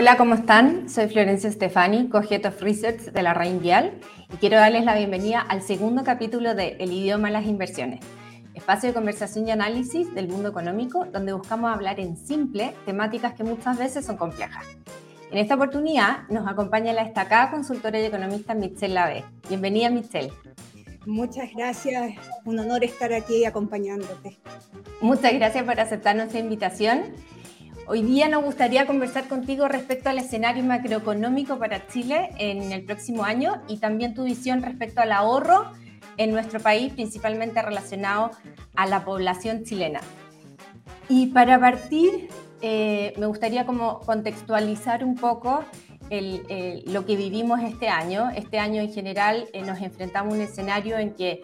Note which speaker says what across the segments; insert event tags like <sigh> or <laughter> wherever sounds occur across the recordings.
Speaker 1: Hola, ¿cómo están? Soy Florencia Stefani, Co-Head of Research de la RAIN Vial y quiero darles la bienvenida al segundo capítulo de El idioma de las inversiones, espacio de conversación y análisis del mundo económico donde buscamos hablar en simple temáticas que muchas veces son complejas. En esta oportunidad nos acompaña la destacada consultora y economista Michelle Lave. Bienvenida, Michelle.
Speaker 2: Muchas gracias, un honor estar aquí acompañándote.
Speaker 1: Muchas gracias por aceptar nuestra invitación. Hoy día nos gustaría conversar contigo respecto al escenario macroeconómico para Chile en el próximo año y también tu visión respecto al ahorro en nuestro país, principalmente relacionado a la población chilena. Y para partir, eh, me gustaría como contextualizar un poco lo que vivimos este año. Este año en general eh, nos enfrentamos a un escenario en que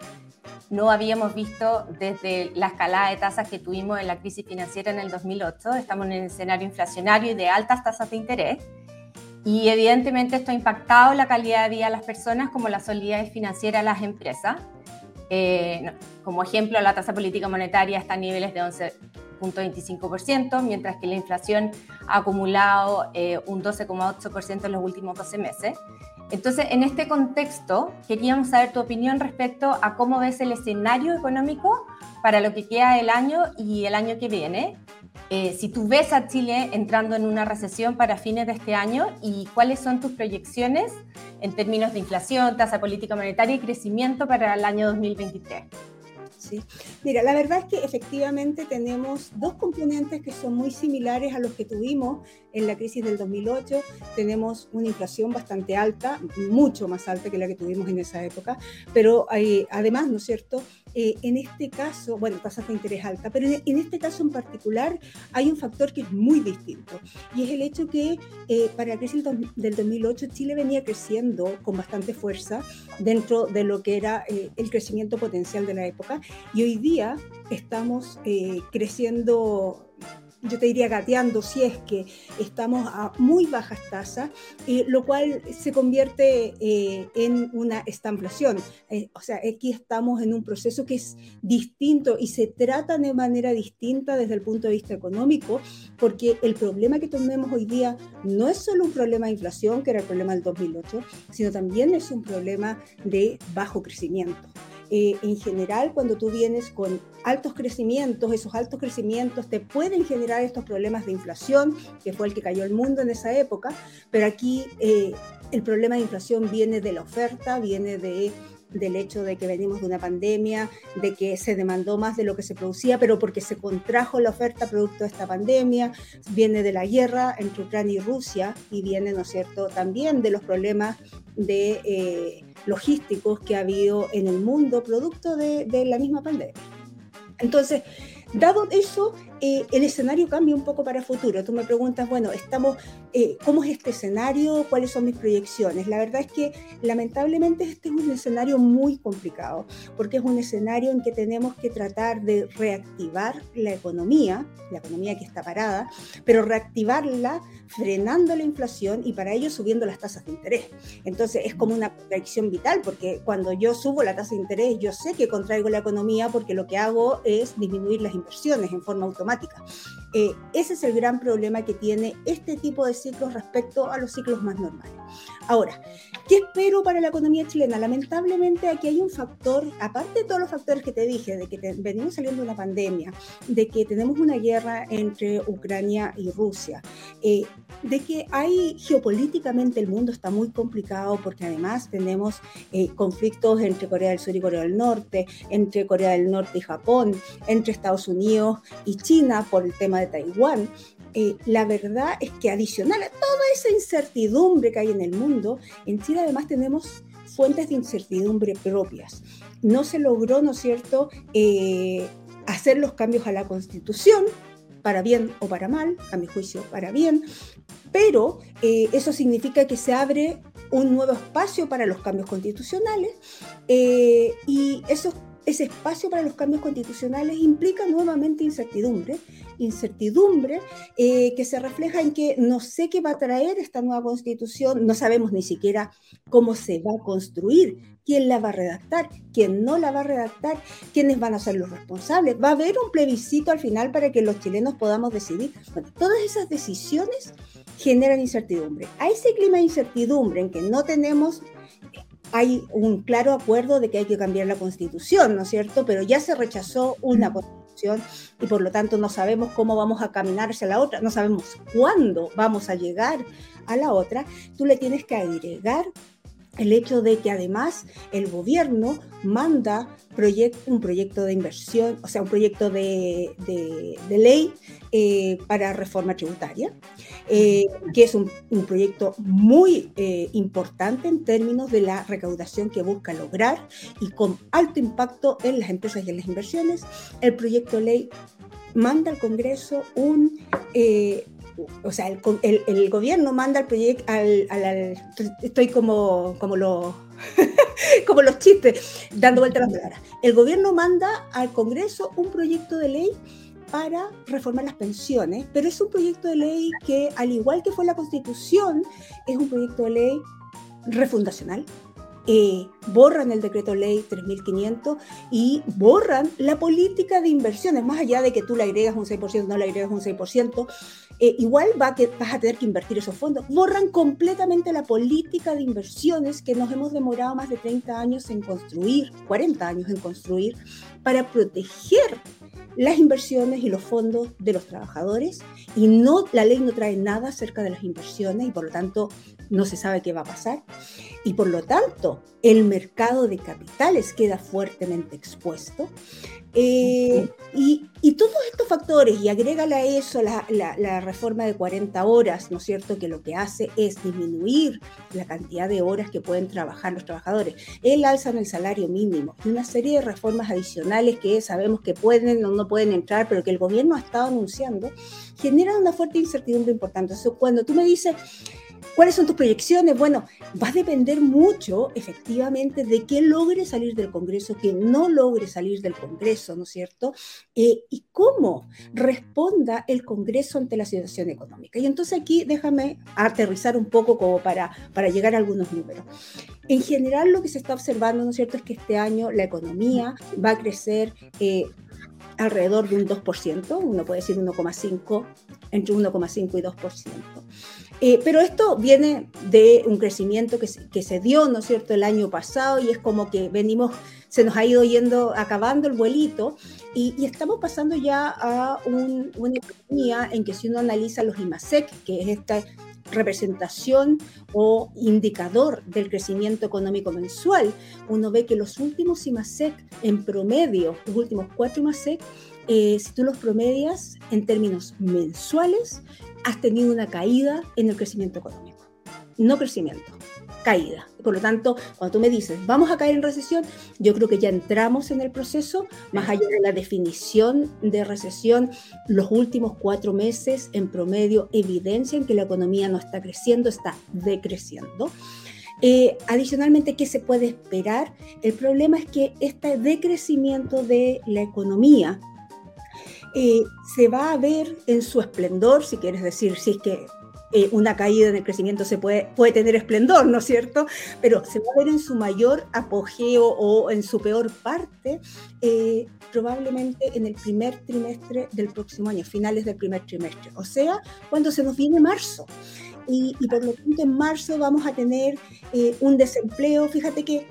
Speaker 1: no habíamos visto desde la escalada de tasas que tuvimos en la crisis financiera en el 2008. Estamos en un escenario inflacionario y de altas tasas de interés. Y evidentemente esto ha impactado la calidad de vida de las personas como la solidez financiera de las empresas. Eh, como ejemplo, la tasa política monetaria está a niveles de 11.25%, mientras que la inflación ha acumulado eh, un 12,8% en los últimos 12 meses. Entonces, en este contexto, queríamos saber tu opinión respecto a cómo ves el escenario económico para lo que queda del año y el año que viene. Eh, si tú ves a Chile entrando en una recesión para fines de este año y cuáles son tus proyecciones en términos de inflación, tasa política monetaria y crecimiento para el año 2023.
Speaker 2: Mira, la verdad es que efectivamente tenemos dos componentes que son muy similares a los que tuvimos en la crisis del 2008. Tenemos una inflación bastante alta, mucho más alta que la que tuvimos en esa época, pero hay, además, ¿no es cierto? Eh, en este caso, bueno, tasas de interés alta, pero en, este caso en particular hay un factor que es muy distinto y es el hecho que eh, para la crisis del 2008 Chile venía creciendo con bastante fuerza dentro de lo que era eh, el crecimiento potencial de la época y hoy día estamos creciendo yo te diría gateando, si es que estamos a muy bajas tasas, eh, lo cual se convierte eh, en una estamplación. Eh, o sea, aquí estamos en un proceso que es distinto y se trata de manera distinta desde el punto de vista económico, porque el problema que tenemos hoy día no es solo un problema de inflación, que era el problema del 2008, sino también es un problema de bajo crecimiento. Eh, en general, cuando tú vienes con altos crecimientos, esos altos crecimientos te pueden generar estos problemas de inflación, que fue el que cayó el mundo en esa época, pero aquí eh, el problema de inflación viene de la oferta, viene de del hecho de que venimos de una pandemia, de que se demandó más de lo que se producía, pero porque se contrajo la oferta producto de esta pandemia, viene de la guerra entre Ucrania y Rusia y viene, ¿no es cierto?, también de los problemas de eh, logísticos que ha habido en el mundo producto de, de la misma pandemia. Entonces, dado eso, eh, el escenario cambia un poco para futuro. Tú me preguntas, bueno, estamos, eh, ¿cómo es este escenario? ¿Cuáles son mis proyecciones? La verdad es que lamentablemente este es un escenario muy complicado, porque es un escenario en que tenemos que tratar de reactivar la economía, la economía que está parada, pero reactivarla frenando la inflación y para ello subiendo las tasas de interés. Entonces es como una contradicción vital, porque cuando yo subo la tasa de interés, yo sé que contraigo la economía porque lo que hago es disminuir las inversiones en forma automática automática eh, ese es el gran problema que tiene este tipo de ciclos respecto a los ciclos más normales. Ahora, ¿qué espero para la economía chilena? Lamentablemente aquí hay un factor, aparte de todos los factores que te dije, de que venimos saliendo de una pandemia, de que tenemos una guerra entre Ucrania y Rusia, eh, de que hay geopolíticamente el mundo está muy complicado porque además tenemos eh, conflictos entre Corea del Sur y Corea del Norte, entre Corea del Norte y Japón, entre Estados Unidos y China por el tema de Taiwán. Eh, la verdad es que adicional a toda esa incertidumbre que hay en el mundo, en Chile además tenemos fuentes de incertidumbre propias. No se logró, ¿no es cierto?, eh, hacer los cambios a la constitución, para bien o para mal, a mi juicio para bien, pero eh, eso significa que se abre un nuevo espacio para los cambios constitucionales y esos ese espacio para los cambios constitucionales implica nuevamente incertidumbre, incertidumbre eh, que se refleja en que no sé qué va a traer esta nueva constitución, no sabemos ni siquiera cómo se va a construir, quién la va a redactar, quién no la va a redactar, quiénes van a ser los responsables. Va a haber un plebiscito al final para que los chilenos podamos decidir. Todas esas decisiones generan incertidumbre. A ese clima de incertidumbre en que no tenemos hay un claro acuerdo de que hay que cambiar la constitución, ¿no es cierto? Pero ya se rechazó una constitución y por lo tanto no sabemos cómo vamos a caminar hacia la otra, no sabemos cuándo vamos a llegar a la otra. Tú le tienes que agregar el hecho de que además el gobierno manda un proyecto de inversión, o sea, un proyecto de, ley eh, para reforma tributaria, eh, que es un, proyecto muy eh, importante en términos de la recaudación que busca lograr y con alto impacto en las empresas y en las inversiones. El proyecto de ley manda al Congreso un o sea, el, gobierno manda el proyecto estoy como, como, los, <laughs> como los chistes, dando vueltas las palabras. El gobierno manda al Congreso un proyecto de ley para reformar las pensiones, pero es un proyecto de ley que, al igual que fue la Constitución, es un proyecto de ley refundacional, eh, borran el decreto ley 3500 y borran la política de inversiones, más allá de que tú le agregas un 6%, no le agregas un 6%, eh, igual va que, vas a tener que invertir esos fondos. Borran completamente la política de inversiones que nos hemos demorado más de 30 años en construir, 40 años en construir, para proteger las inversiones y los fondos de los trabajadores. Y no la ley no trae nada acerca de las inversiones y por lo tanto no se sabe qué va a pasar. Y por lo tanto el mercado de capitales queda fuertemente expuesto eh, y, todos estos factores, y agrégale a eso la, reforma de 40 horas, ¿no es cierto?, que lo que hace es disminuir la cantidad de horas que pueden trabajar los trabajadores, el alza en el salario mínimo y una serie de reformas adicionales que sabemos que pueden o no pueden entrar, pero que el gobierno ha estado anunciando, generan una fuerte incertidumbre importante. cuando tú me dices, ¿Cuáles son tus proyecciones? Bueno, va a depender mucho, efectivamente, de qué logre salir del Congreso, qué no logre salir del Congreso, ¿no es cierto? Eh, y cómo responda el Congreso ante la situación económica. Y entonces aquí déjame aterrizar un poco como para, para llegar a algunos números. En general, lo que se está observando, ¿no es cierto?, es que este año la economía va a crecer. Eh, alrededor de un 2%, uno puede decir 1,5, entre 1,5 y 2%. Eh, pero esto viene de un crecimiento que, que, se dio, ¿no es cierto?, el año pasado y es como que venimos, se nos ha ido yendo, acabando el vuelito y, estamos pasando ya a una economía en que si uno analiza los IMASEC, que es esta representación o indicador del crecimiento económico mensual, uno ve que los últimos IMASEC en promedio, los últimos cuatro IMASEC, eh, si tú los promedias en términos mensuales, has tenido una caída en el crecimiento económico. No crecimiento, caída. Por lo tanto, cuando tú me dices, vamos a caer en recesión, yo creo que ya entramos en el proceso, más allá de la definición de recesión, los últimos cuatro meses en promedio evidencian que la economía no está creciendo, está decreciendo. Eh, adicionalmente, ¿qué se puede esperar? El problema es que este decrecimiento de la economía eh, se va a ver en su esplendor, si quieres decir, si es que eh, una caída en el crecimiento se puede, puede tener esplendor, ¿no es cierto? Pero se va a ver en su mayor apogeo o en su peor parte eh, probablemente en el primer trimestre del próximo año, finales del primer trimestre, o sea, cuando se nos viene marzo. Y, por lo tanto en marzo vamos a tener un desempleo, fíjate que,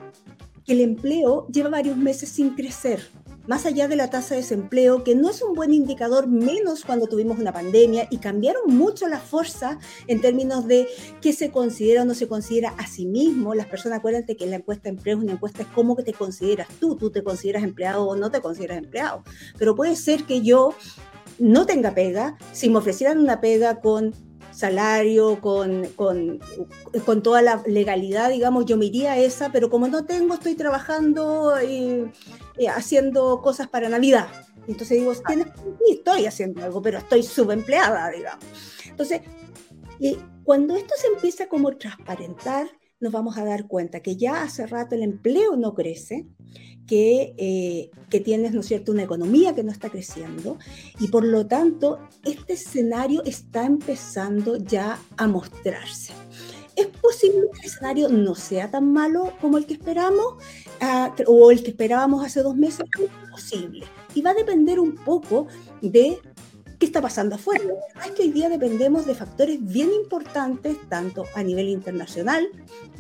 Speaker 2: que el empleo lleva varios meses sin crecer, más allá de la tasa de desempleo, que no es un buen indicador, menos cuando tuvimos una pandemia y cambiaron mucho la fuerza en términos de qué se considera o no se considera a sí mismo. Las personas, acuérdate que la encuesta de empleo es una encuesta es cómo te consideras tú, tú te consideras empleado o no te consideras empleado. Pero puede ser que yo no tenga pega, si me ofrecieran una pega con salario, con, con, con, toda la legalidad, digamos, yo me iría a esa, pero como no tengo, estoy trabajando y, eh, haciendo cosas para Navidad. Entonces digo, ¿tienes? estoy haciendo algo, pero estoy subempleada, digamos. Entonces, y cuando esto se empieza como a transparentar, nos vamos a dar cuenta que ya hace rato el empleo no crece, que, eh, que tienes, ¿no es cierto?, una economía que no está creciendo y por lo tanto este escenario está empezando ya a mostrarse. Es posible que el escenario no sea tan malo como el que esperamos ah, o el que esperábamos hace dos meses, es posible. Y va a depender un poco de ¿Qué está pasando afuera? Es que hoy día dependemos de factores bien importantes, tanto a nivel internacional.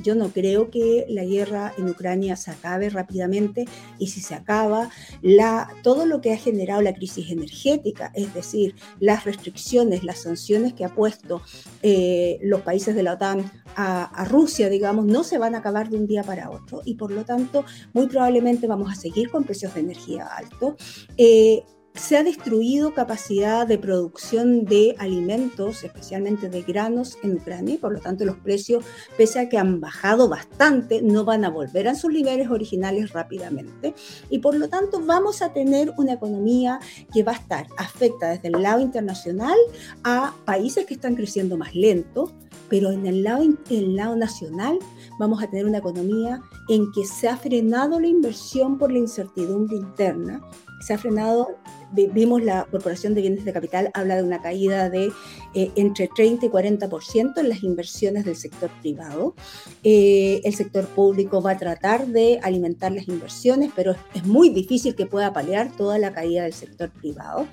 Speaker 2: Yo no creo que la guerra en Ucrania se acabe rápidamente y si se acaba, la, todo lo que ha generado la crisis energética, es decir, las restricciones, las sanciones que ha puesto eh, los países de la OTAN a, Rusia, digamos, no se van a acabar de un día para otro y por lo tanto muy probablemente vamos a seguir con precios de energía altos. Eh, se ha destruido capacidad de producción de alimentos, especialmente de granos en Ucrania, y por lo tanto los precios, pese a que han bajado bastante, no van a volver a sus niveles originales rápidamente. Y por lo tanto vamos a tener una economía que va a estar afecta desde el lado internacional a países que están creciendo más lento, pero en el lado, en el lado nacional vamos a tener una economía en que se ha frenado la inversión por la incertidumbre interna, se ha frenado vimos la Corporación de Bienes de Capital habla de una caída de eh, entre 30 y 40% en las inversiones del sector privado. Eh, el sector público va a tratar de alimentar las inversiones, pero es, muy difícil que pueda paliar toda la caída del sector privado.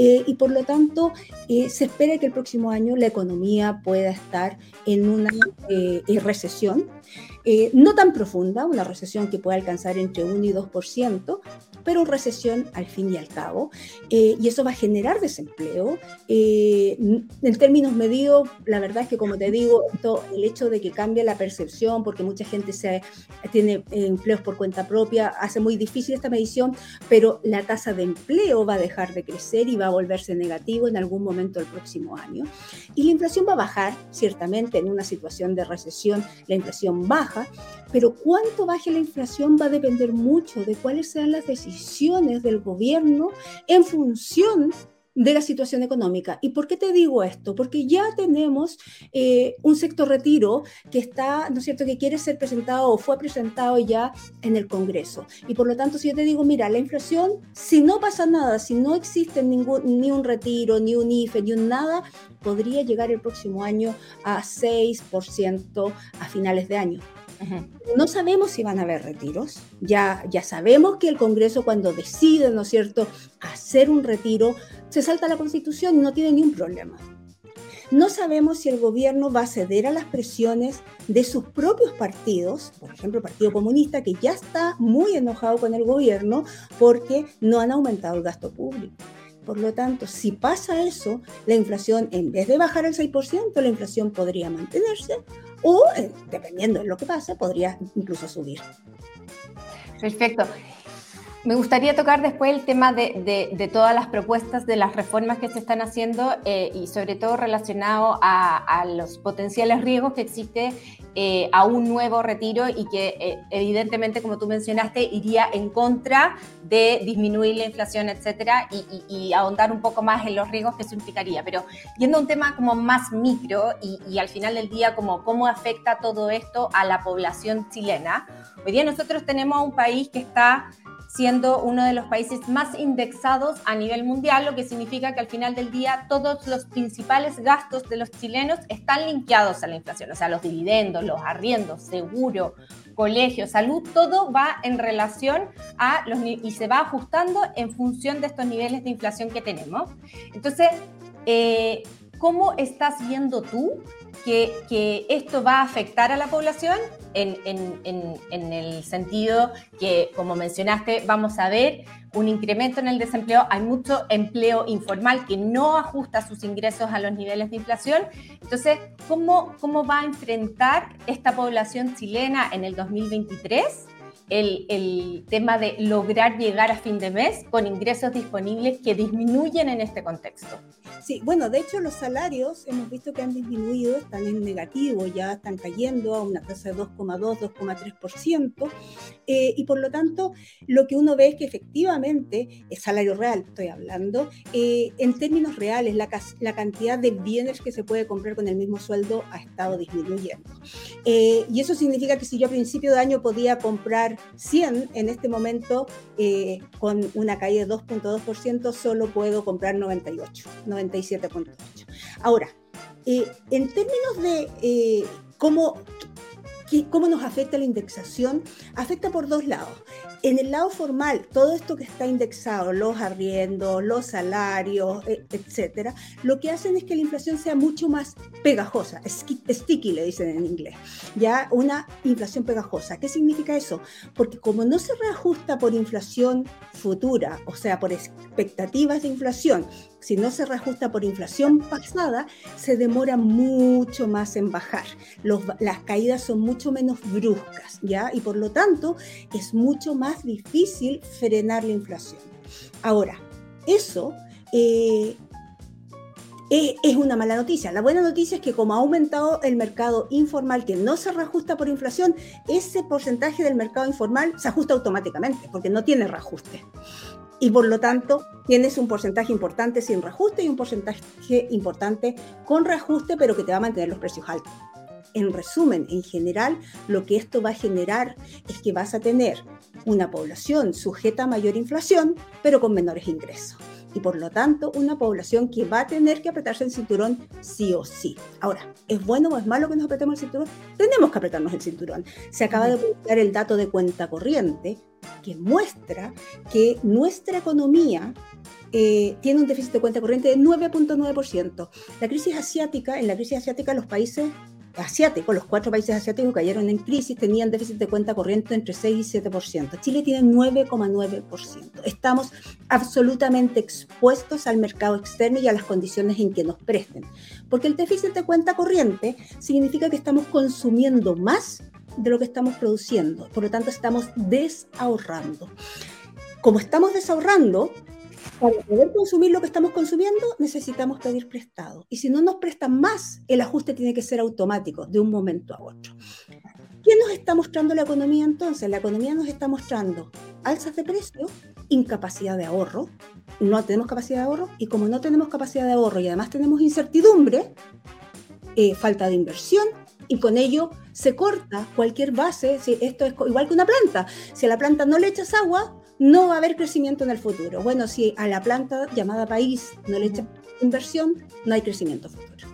Speaker 2: Eh, y por lo tanto se espera que el próximo año la economía pueda estar en una recesión, no tan profunda, una recesión que pueda alcanzar entre 1 y 2%, pero recesión al fin y al cabo, eh, y eso va a generar desempleo. Eh, en términos medidos, la verdad es que, como te digo, el hecho de que cambie la percepción, porque mucha gente se, tiene empleos por cuenta propia, hace muy difícil esta medición, pero la tasa de empleo va a dejar de crecer y va a volverse negativo en algún momento del próximo año. Y la inflación va a bajar, ciertamente, en una situación de recesión, la inflación baja, pero cuánto baje la inflación va a depender mucho de cuáles sean las decisiones del gobierno en función de la situación económica. ¿Y por qué te digo esto? Porque ya tenemos eh, un sector retiro que está, ¿no es cierto?, que quiere ser presentado o fue presentado ya en el Congreso. Y por lo tanto, si yo te digo, mira, la inflación, si no pasa nada, si no existe ningún, ni un retiro, ni un IFE, ni un nada, podría llegar el próximo año a 6% a finales de año. No sabemos si van a haber retiros. Ya, ya sabemos que el Congreso cuando decide, ¿no es cierto?, hacer un retiro, se salta la Constitución y no tiene ni un problema. No sabemos si el gobierno va a ceder a las presiones de sus propios partidos, por ejemplo, el Partido Comunista, que ya está muy enojado con el gobierno porque no han aumentado el gasto público. Por lo tanto, si pasa eso, la inflación, en vez de bajar al 6%, la inflación podría mantenerse o, eh, dependiendo de lo que pase, podría incluso subir.
Speaker 1: Perfecto. Me gustaría tocar después el tema de, todas las propuestas, de las reformas que se están haciendo eh, y sobre todo relacionado a, los potenciales riesgos que existe eh, a un nuevo retiro y que eh, evidentemente, como tú mencionaste, iría en contra de disminuir la inflación, etcétera, y, ahondar un poco más en los riesgos que eso implicaría. Pero yendo a un tema como más micro y, y al final del día, como cómo afecta todo esto a la población chilena, hoy día nosotros tenemos un país que está siendo uno de los países más indexados a nivel mundial, lo que significa que al final del día todos los principales gastos de los chilenos están linkeados a la inflación, o sea, los dividendos, los arriendos, seguro, colegio, salud, todo va en relación a los y se va ajustando en función de estos niveles de inflación que tenemos. Entonces, eh, ¿cómo estás viendo tú que, que, esto va a afectar a la población en, el sentido que, como mencionaste, vamos a ver un incremento en el desempleo. Hay mucho empleo informal que no ajusta sus ingresos a los niveles de inflación. Entonces, ¿cómo, cómo va a enfrentar esta población chilena en el 2023? El, tema de lograr llegar a fin de mes con ingresos disponibles que disminuyen en este contexto.
Speaker 2: Sí, bueno, de hecho los salarios hemos visto que han disminuido, están en negativo, ya están cayendo a una tasa de 2,2, 2,3%, eh, y por lo tanto lo que uno ve es que efectivamente, el salario real estoy hablando, eh, en términos reales la, la, cantidad de bienes que se puede comprar con el mismo sueldo ha estado disminuyendo. Eh, y eso significa que si yo a principio de año podía comprar 100, en este momento eh, con una caída de 2.2% solo puedo comprar 98, 97.8. Ahora, eh, en términos de eh, cómo, cómo nos afecta la indexación, afecta por dos lados. En el lado formal, todo esto que está indexado, los arriendos, los salarios, e, etcétera, lo que hacen es que la inflación sea mucho más pegajosa, sticky le dicen en inglés, ya una inflación pegajosa. ¿Qué significa eso? Porque como no se reajusta por inflación futura, o sea, por expectativas de inflación, si no se reajusta por inflación pasada, se demora mucho más en bajar. las caídas son mucho menos bruscas, ¿ya? Y por lo tanto, es mucho más difícil frenar la inflación. Ahora, eso eh, es, una mala noticia. La buena noticia es que como ha aumentado el mercado informal que no se reajusta por inflación, ese porcentaje del mercado informal se ajusta automáticamente porque no tiene reajuste y por lo tanto tienes un porcentaje importante sin reajuste y un porcentaje importante con reajuste, pero que te va a mantener los precios altos. En resumen, en general, lo que esto va a generar es que vas a tener una población sujeta a mayor inflación, pero con menores ingresos y por lo tanto una población que va a tener que apretarse el cinturón sí o sí. Ahora, ¿es bueno o es malo que nos apretemos el cinturón? Tenemos que apretarnos el cinturón. Se acaba de publicar el dato de cuenta corriente que muestra que nuestra economía eh, tiene un déficit de cuenta corriente de 9.9%. La crisis asiática, en la crisis asiática los países asiáticos, los cuatro países asiáticos cayeron en crisis, tenían déficit de cuenta corriente entre 6 y 7%. Chile tiene 9,9%. Estamos absolutamente expuestos al mercado externo y a las condiciones en que nos presten. Porque el déficit de cuenta corriente significa que estamos consumiendo más de lo que estamos produciendo. Por lo tanto, estamos desahorrando. Como estamos desahorrando, para poder consumir lo que estamos consumiendo, necesitamos pedir prestado. Y si no nos prestan más, el ajuste tiene que ser automático, de un momento a otro. ¿Qué nos está mostrando la economía entonces? La economía nos está mostrando alzas de precio, incapacidad de ahorro, no tenemos capacidad de ahorro, y como no tenemos capacidad de ahorro y además tenemos incertidumbre, eh, falta de inversión, y con ello se corta cualquier base, si esto es igual que una planta, si a la planta no le echas agua, no va a haber crecimiento en el futuro. Bueno, si a la planta llamada país no le echa inversión, no hay crecimiento futuro.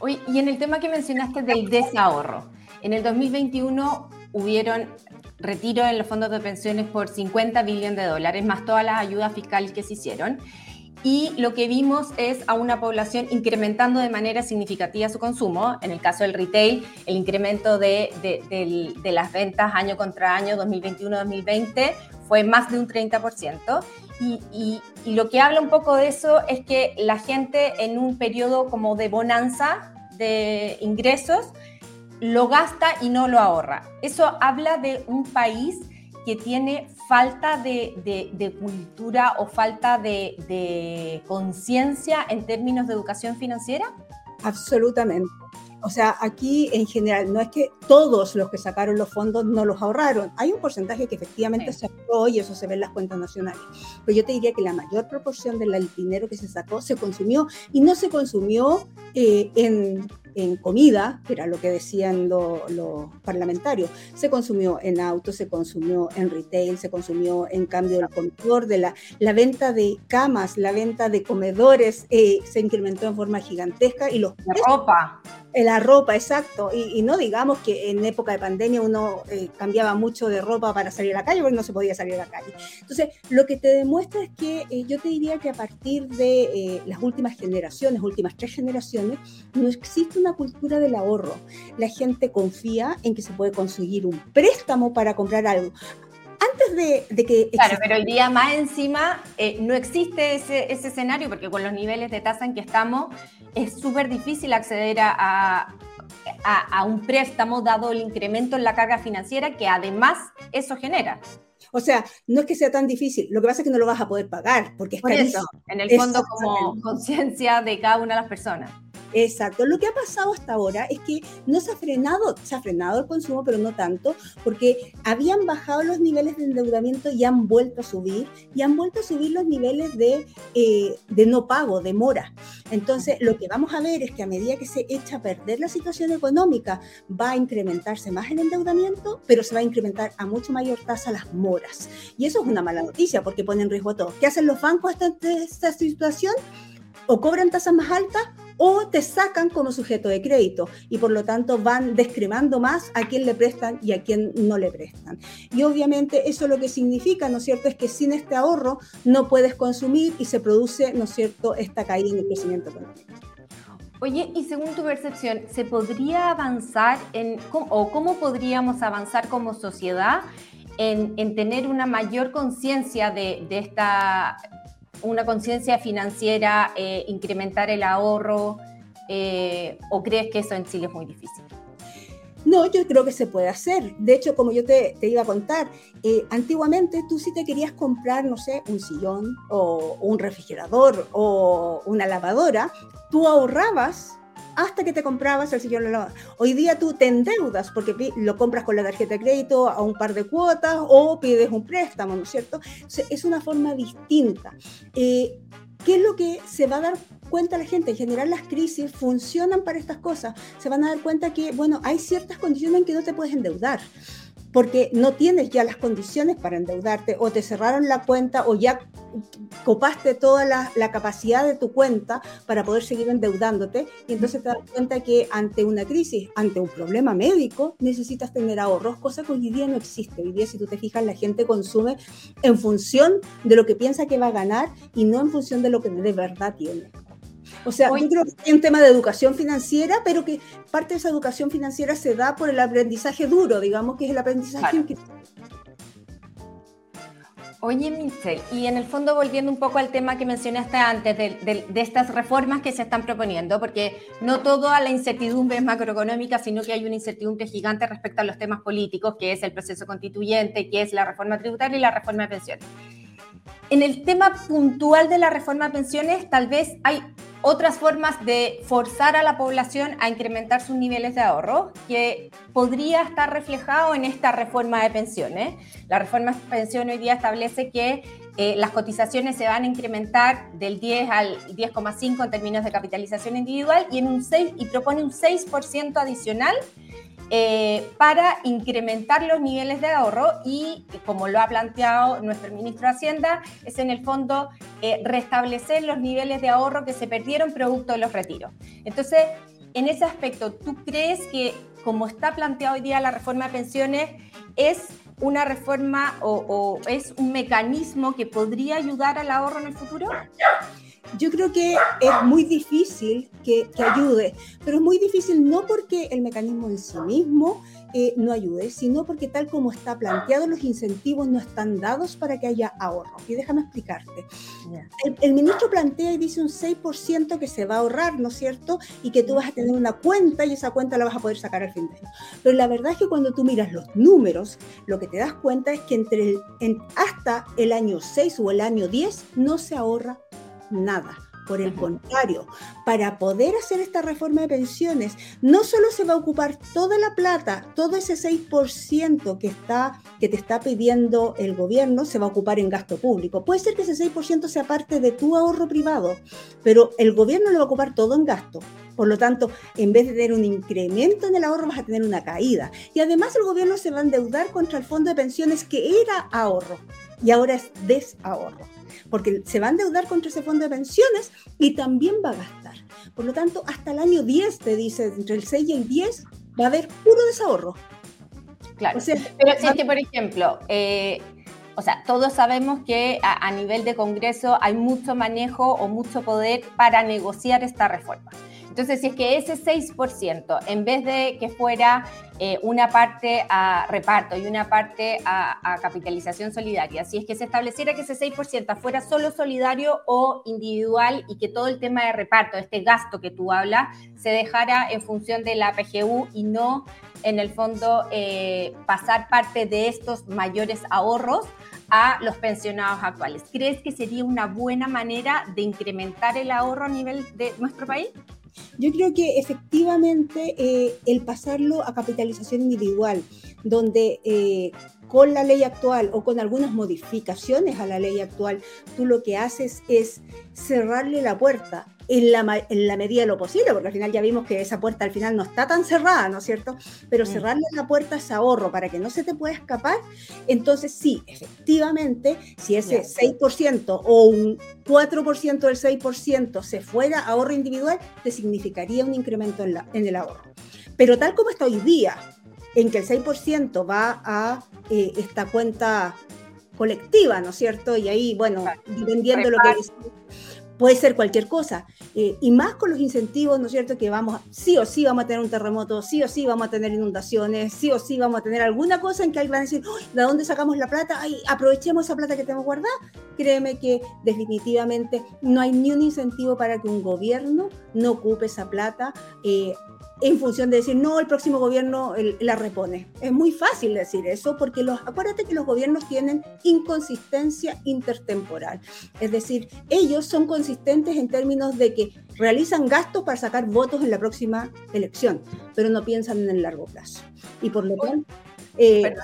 Speaker 1: Oye, y en el tema que mencionaste del desahorro, en el 2021 hubieron retiro en los fondos de pensiones por 50 billones de dólares, más todas las ayudas fiscales que se hicieron y lo que vimos es a una población incrementando de manera significativa su consumo. En el caso del retail, el incremento de, de, las ventas año contra año, 2021-2020, fue más de un 30%. Y, y, y, lo que habla un poco de eso es que la gente en un periodo como de bonanza de ingresos lo gasta y no lo ahorra. Eso habla de un país que tiene falta de, cultura o falta de, conciencia en términos de educación financiera?
Speaker 2: Absolutamente. O sea, aquí en general, no es que todos los que sacaron los fondos no los ahorraron. Hay un porcentaje que efectivamente se ahorró y eso se ve en las cuentas nacionales. Pero yo te diría que la mayor proporción del dinero que se sacó se consumió y no se consumió eh, en en comida, que era lo que decían los parlamentarios, se consumió en autos, se consumió en retail, se consumió en cambio del comedor, de la, la venta de camas, la venta de comedores eh, se incrementó en forma gigantesca y los...
Speaker 1: La ropa.
Speaker 2: La ropa, exacto. Y, no digamos que en época de pandemia uno eh, cambiaba mucho de ropa para salir a la calle porque no se podía salir a la calle. Entonces, lo que te demuestra es que eh, yo te diría que a partir de las últimas generaciones, últimas tres generaciones, no existe una cultura del ahorro. La gente confía en que se puede conseguir un préstamo para comprar algo. Antes de, que...
Speaker 1: Claro, pero el día más encima eh, no existe ese, escenario porque con los niveles de tasa en que estamos es súper difícil acceder a, a, un préstamo dado el incremento en la carga financiera que además eso genera.
Speaker 2: O sea, no es que sea tan difícil, lo que pasa es que no lo vas a poder pagar, porque es
Speaker 1: Por eso, en el fondo como conciencia de cada una de las personas.
Speaker 2: Exacto. Lo que ha pasado hasta ahora es que no se ha frenado, se ha frenado el consumo, pero no tanto, porque habían bajado los niveles de endeudamiento y han vuelto a subir, y han vuelto a subir los niveles de, eh, de no pago, de mora. Entonces, lo que vamos a ver es que a medida que se echa a perder la situación económica, va a incrementarse más el endeudamiento, pero se va a incrementar a mucho mayor tasa las moras. Y eso es una mala noticia porque pone en riesgo a todos. ¿Qué hacen los bancos ante esta situación? O cobran tasas más altas o te sacan como sujeto de crédito y por lo tanto van descremando más a quien le prestan y a quien no le prestan. Y obviamente eso lo que significa, ¿no es cierto?, es que sin este ahorro no puedes consumir y se produce, ¿no es cierto?, esta caída en el crecimiento económico.
Speaker 1: Oye, y según tu percepción, ¿se podría avanzar en, o cómo podríamos avanzar como sociedad en, tener una mayor conciencia de, de, esta una conciencia financiera, eh, incrementar el ahorro, eh, o crees que eso en Chile es muy difícil?
Speaker 2: No, yo creo que se puede hacer. De hecho, como yo te, iba a contar, eh, antiguamente tú si te querías comprar, no sé, un sillón o un refrigerador o una lavadora, tú ahorrabas hasta que te comprabas el sillón lavadora. Hoy día tú te endeudas porque lo compras con la tarjeta de crédito a un par de cuotas o pides un préstamo, ¿no es cierto? Es una forma distinta. Eh, ¿Qué es lo que se va a dar cuenta la gente? En general las crisis funcionan para estas cosas. Se van a dar cuenta que, bueno, hay ciertas condiciones en que no te puedes endeudar porque no tienes ya las condiciones para endeudarte o te cerraron la cuenta o ya copaste toda la, capacidad de tu cuenta para poder seguir endeudándote y entonces te das cuenta que ante una crisis, ante un problema médico, necesitas tener ahorros, cosa que hoy día no existe. Hoy día, si tú te fijas, la gente consume en función de lo que piensa que va a ganar y no en función de lo que de verdad tiene. O sea, yo creo que hay un tema de educación financiera, pero que parte de esa educación financiera se da por el aprendizaje duro, digamos, que es el aprendizaje
Speaker 1: Oye, Michelle, y en el fondo volviendo un poco al tema que mencionaste antes de, estas reformas que se están proponiendo, porque no toda la incertidumbre es macroeconómica, sino que hay una incertidumbre gigante respecto a los temas políticos, que es el proceso constituyente, que es la reforma tributaria y la reforma de pensiones. En el tema puntual de la reforma de pensiones, tal vez hay otras formas de forzar a la población a incrementar sus niveles de ahorro, que podría estar reflejado en esta reforma de pensiones. La reforma de pensiones hoy día establece que eh, las cotizaciones se van a incrementar del 10 al 10,5 en términos de capitalización individual y, en un 6, y propone un 6% adicional eh, para incrementar los niveles de ahorro y, como lo ha planteado nuestro ministro de Hacienda, es en el fondo eh, restablecer los niveles de ahorro que se perdieron producto de los retiros. Entonces, en ese aspecto, ¿tú crees que como está planteado hoy día la reforma de pensiones es una reforma o es un mecanismo que podría ayudar al ahorro en el futuro?
Speaker 2: Yo creo que es muy difícil que, ayude, pero es muy difícil no porque el mecanismo en sí mismo eh, no ayude, sino porque tal como está planteado, los incentivos no están dados para que haya ahorro. Y déjame explicarte. El, ministro plantea y dice un 6% que se va a ahorrar, ¿no es cierto? Y que tú vas a tener una cuenta y esa cuenta la vas a poder sacar al fin de año. Pero la verdad es que cuando tú miras los números, lo que te das cuenta es que entre hasta el año 6 o el año 10 no se ahorra nada. Por el contrario, para poder hacer esta reforma de pensiones, no solo se va a ocupar toda la plata, todo ese 6% que, está, que te está pidiendo el gobierno, se va a ocupar en gasto público. Puede ser que ese 6% sea parte de tu ahorro privado, pero el gobierno lo va a ocupar todo en gasto. Por lo tanto, en vez de tener un incremento en el ahorro, vas a tener una caída. Y además el gobierno se va a endeudar contra el fondo de pensiones que era ahorro y ahora es desahorro porque se va a endeudar contra ese fondo de pensiones y también va a gastar. Por lo tanto, hasta el año 10, te dice, entre el 6 y el 10, va a haber puro desahorro.
Speaker 1: Claro, pero si es que, por ejemplo, eh, o sea, todos sabemos que a, a, nivel de Congreso hay mucho manejo o mucho poder para negociar esta reforma. Entonces, si es que ese 6%, en vez de que fuera eh, una parte a reparto y una parte a, capitalización solidaria, si es que se estableciera que ese 6% fuera solo solidario o individual y que todo el tema de reparto, este gasto que tú hablas, se dejara en función de la PGU y no en el fondo eh, pasar parte de estos mayores ahorros a los pensionados actuales. ¿Crees que sería una buena manera de incrementar el ahorro a nivel de nuestro país?
Speaker 2: Yo creo que efectivamente eh, el pasarlo a capitalización individual, donde eh, con la ley actual o con algunas modificaciones a la ley actual, tú lo que haces es cerrarle la puerta en la, en la medida de lo posible, porque al final ya vimos que esa puerta al final no está tan cerrada, ¿no es cierto? Pero mm. cerrarle la puerta a ese ahorro para que no se te pueda escapar, entonces sí, efectivamente, si ese 6% o un 4% del 6% se fuera ahorro individual, te significaría un incremento en, la, en el ahorro. Pero tal como está hoy día, en que el 6% va a eh, esta cuenta colectiva, ¿no es cierto? Y ahí, bueno, dependiendo de lo que puede ser cualquier cosa. Eh, y más con los incentivos, ¿no es cierto? Que vamos, sí o sí vamos a tener un terremoto, sí o sí vamos a tener inundaciones, sí o sí vamos a tener alguna cosa en que alguien va a decir, ¿de dónde sacamos la plata? Ay, aprovechemos esa plata que tenemos guardada. Créeme que definitivamente no hay ni un incentivo para que un gobierno no ocupe esa plata. Eh, en función de decir, no, el próximo gobierno la repone. Es muy fácil decir eso porque los, acuérdate que los gobiernos tienen inconsistencia intertemporal. Es decir, ellos son consistentes en términos de que realizan gastos para sacar votos en la próxima elección, pero no piensan en el largo plazo. Y por lo tanto, eh,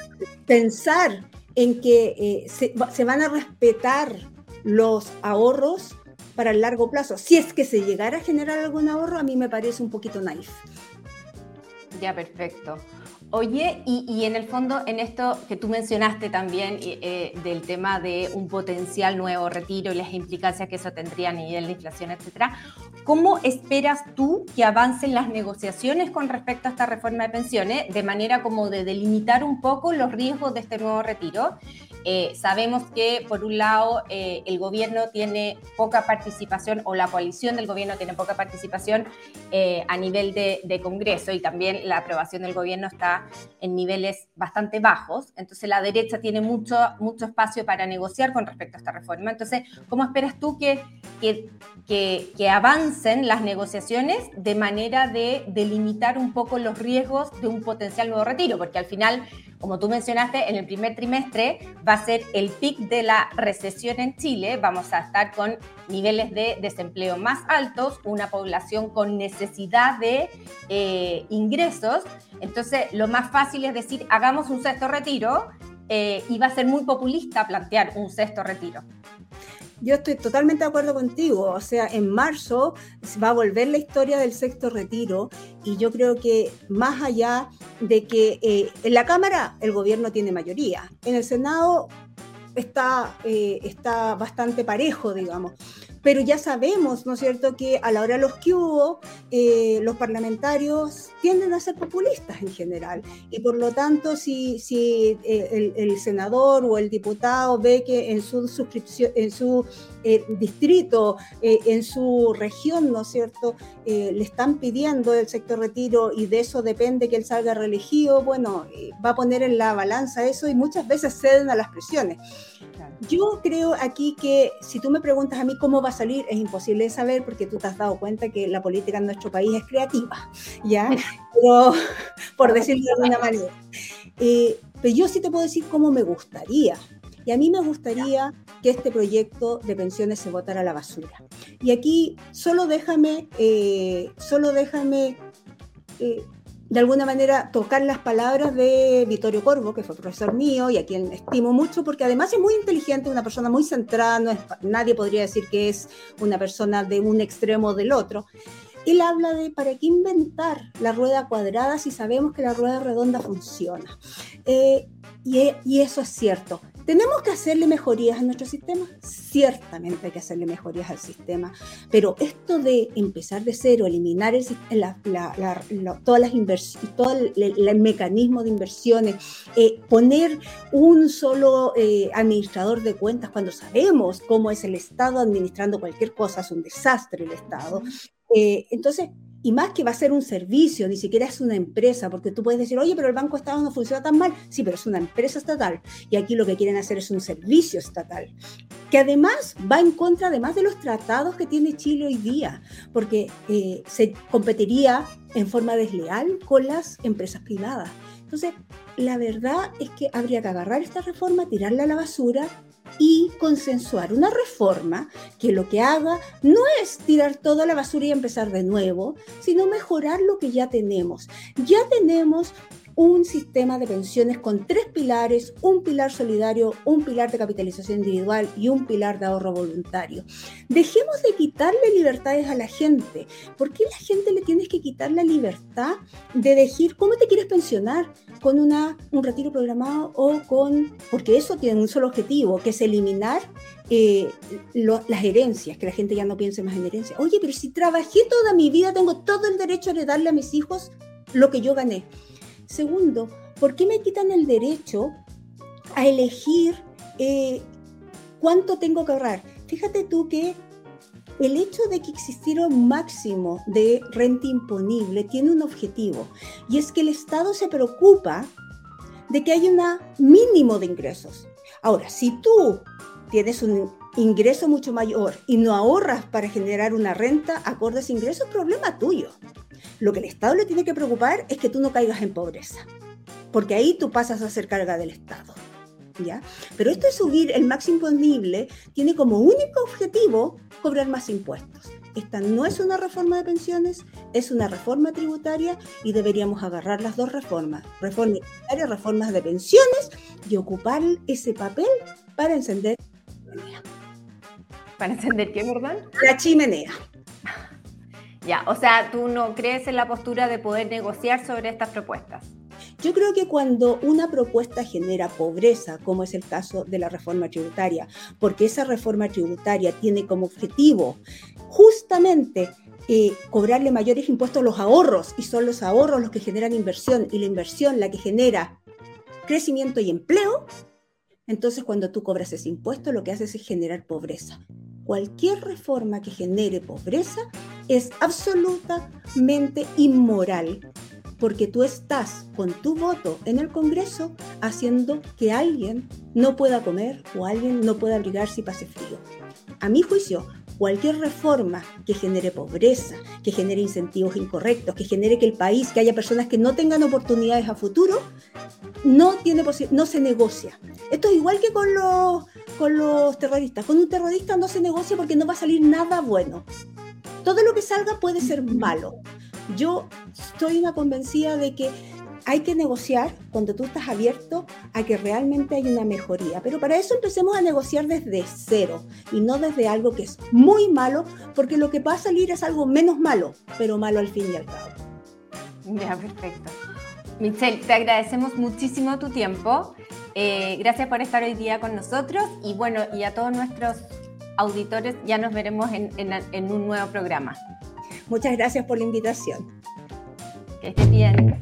Speaker 2: pensar en que eh, se, se van a respetar los ahorros para el largo plazo. Si es que se llegara a generar algún ahorro, a mí me parece un poquito naif.
Speaker 1: Ya, perfecto. Oye, y, en el fondo, en esto que tú mencionaste también eh, del tema de un potencial nuevo retiro y las implicancias que eso tendría a nivel de inflación, etcétera, ¿cómo esperas tú que avancen las negociaciones con respecto a esta reforma de pensiones de manera como de delimitar un poco los riesgos de este nuevo retiro? Eh, sabemos que, por un lado, eh, el gobierno tiene poca participación o la coalición del gobierno tiene poca participación eh, a nivel de, Congreso y también la aprobación del gobierno está en niveles bastante bajos. Entonces, la derecha tiene mucho, mucho espacio para negociar con respecto a esta reforma. Entonces, ¿cómo esperas tú que, que, que avancen las negociaciones de manera de delimitar un poco los riesgos de un potencial nuevo retiro? Porque al final como tú mencionaste, en el primer trimestre va a ser el pic de la recesión en Chile. Vamos a estar con niveles de desempleo más altos, una población con necesidad de eh, ingresos. Entonces, lo más fácil es decir, hagamos un sexto retiro eh, y va a ser muy populista plantear un sexto retiro.
Speaker 2: Yo estoy totalmente de acuerdo contigo. O sea, en marzo va a volver la historia del sexto retiro y yo creo que más allá de que eh, en la Cámara el gobierno tiene mayoría, en el Senado está, eh, está bastante parejo, digamos pero ya sabemos, ¿no es cierto?, que a la hora de los que hubo, eh, los parlamentarios tienden a ser populistas en general. Y por lo tanto, si, si eh, el, senador o el diputado ve que en su suscripción, en su eh, distrito, en su región, ¿no es cierto?, le están pidiendo el sector retiro y de eso depende que él salga reelegido, bueno, va a poner en la balanza eso y muchas veces ceden a las presiones. Yo creo aquí que si tú me preguntas a mí cómo va a salir, es imposible saber porque tú te has dado cuenta que la política en nuestro país es creativa, <laughs> ¿ya? Pero, por decirlo de alguna manera. Eh, pero yo sí te puedo decir cómo me gustaría. Y a mí me gustaría que este proyecto de pensiones se votara a la basura. Y aquí solo déjame, eh, solo déjame eh, de alguna manera tocar las palabras de Vittorio Corvo, que fue profesor mío y a quien estimo mucho, porque además es muy inteligente, una persona muy centrada, nadie podría decir que es una persona de un extremo o del otro. Él habla de para qué inventar la rueda cuadrada si sabemos que la rueda redonda funciona. Eh, y, y eso es cierto. ¿Tenemos que hacerle mejorías a nuestro sistema? Ciertamente hay que hacerle mejorías al sistema, pero esto de empezar de cero, eliminar el, todas las inversiones, todo el, mecanismo de inversiones, eh, poner un solo eh, administrador de cuentas cuando sabemos cómo es el Estado administrando cualquier cosa, es un desastre el Estado. Eh, entonces, y más que va a ser un servicio, ni siquiera es una empresa, porque tú puedes decir, oye, pero el Banco Estado no funciona tan mal. Sí, pero es una empresa estatal y aquí lo que quieren hacer es un servicio estatal, que además va en contra además de los tratados que tiene Chile hoy día, porque eh, se competiría en forma desleal con las empresas privadas. Entonces, la verdad es que habría que agarrar esta reforma, tirarla a la basura y consensuar una reforma que lo que haga no es tirar toda la basura y empezar de nuevo, sino mejorar lo que ya tenemos. Ya tenemos un sistema de pensiones con tres pilares, un pilar solidario, un pilar de capitalización individual y un pilar de ahorro voluntario. Dejemos de quitarle libertades a la gente. ¿Por qué la gente le tienes que quitar la libertad de decir cómo te quieres pensionar? ¿Con una, un retiro programado o con...? Porque eso tiene un solo objetivo, que es eliminar eh, las herencias, que la gente ya no piense más en herencias. Oye, pero si trabajé toda mi vida, tengo todo el derecho a heredarle a mis hijos lo que yo gané. Segundo, ¿por qué me quitan el derecho a elegir eh, cuánto tengo que ahorrar? Fíjate tú que el hecho de que existiera un máximo de renta imponible tiene un objetivo y es que el Estado se preocupa de que haya un mínimo de ingresos. Ahora, si tú tienes un ingreso mucho mayor y no ahorras para generar una renta acorde a ese ingreso, es problema tuyo. Lo que el Estado le tiene que preocupar es que tú no caigas en pobreza, porque ahí tú pasas a ser carga del Estado. ¿Ya? Pero esto de subir el máximo imponible tiene como único objetivo cobrar más impuestos. Esta no es una reforma de pensiones, es una reforma tributaria y deberíamos agarrar las dos reformas, reforma tributaria, reformas de pensiones y ocupar ese papel para encender
Speaker 1: la chimenea. ¿Para encender qué, verdad?
Speaker 2: La chimenea.
Speaker 1: Ya, o sea, tú no crees en la postura de poder negociar sobre estas propuestas.
Speaker 2: Yo creo que cuando una propuesta genera pobreza, como es el caso de la reforma tributaria, porque esa reforma tributaria tiene como objetivo justamente eh, cobrarle mayores impuestos a los ahorros, y son los ahorros los que generan inversión, y la inversión la que genera crecimiento y empleo, entonces cuando tú cobras ese impuesto lo que haces es generar pobreza cualquier reforma que genere pobreza es absolutamente inmoral, porque tú estás con tu voto en el Congreso haciendo que alguien no pueda comer o alguien no pueda abrigarse y pase frío. A mi juicio, cualquier reforma que genere pobreza, que genere incentivos incorrectos, que genere que el país, que haya personas que no tengan oportunidades a futuro, no, tiene no se negocia. Esto es igual que con los, con los terroristas. Con un terrorista no se negocia porque no va a salir nada bueno. Todo lo que salga puede ser malo. Yo estoy una convencida de que hay que negociar cuando tú estás abierto a que realmente hay una mejoría. Pero para eso empecemos a negociar desde cero y no desde algo que es muy malo, porque lo que va a salir es algo menos malo, pero malo al fin y al cabo.
Speaker 1: Ya, perfecto. Michelle, te agradecemos muchísimo tu tiempo. Eh, gracias por estar hoy día con nosotros y bueno, y a todos nuestros auditores ya nos veremos en, en un nuevo programa.
Speaker 2: Muchas gracias por la invitación.
Speaker 1: Que estés bien.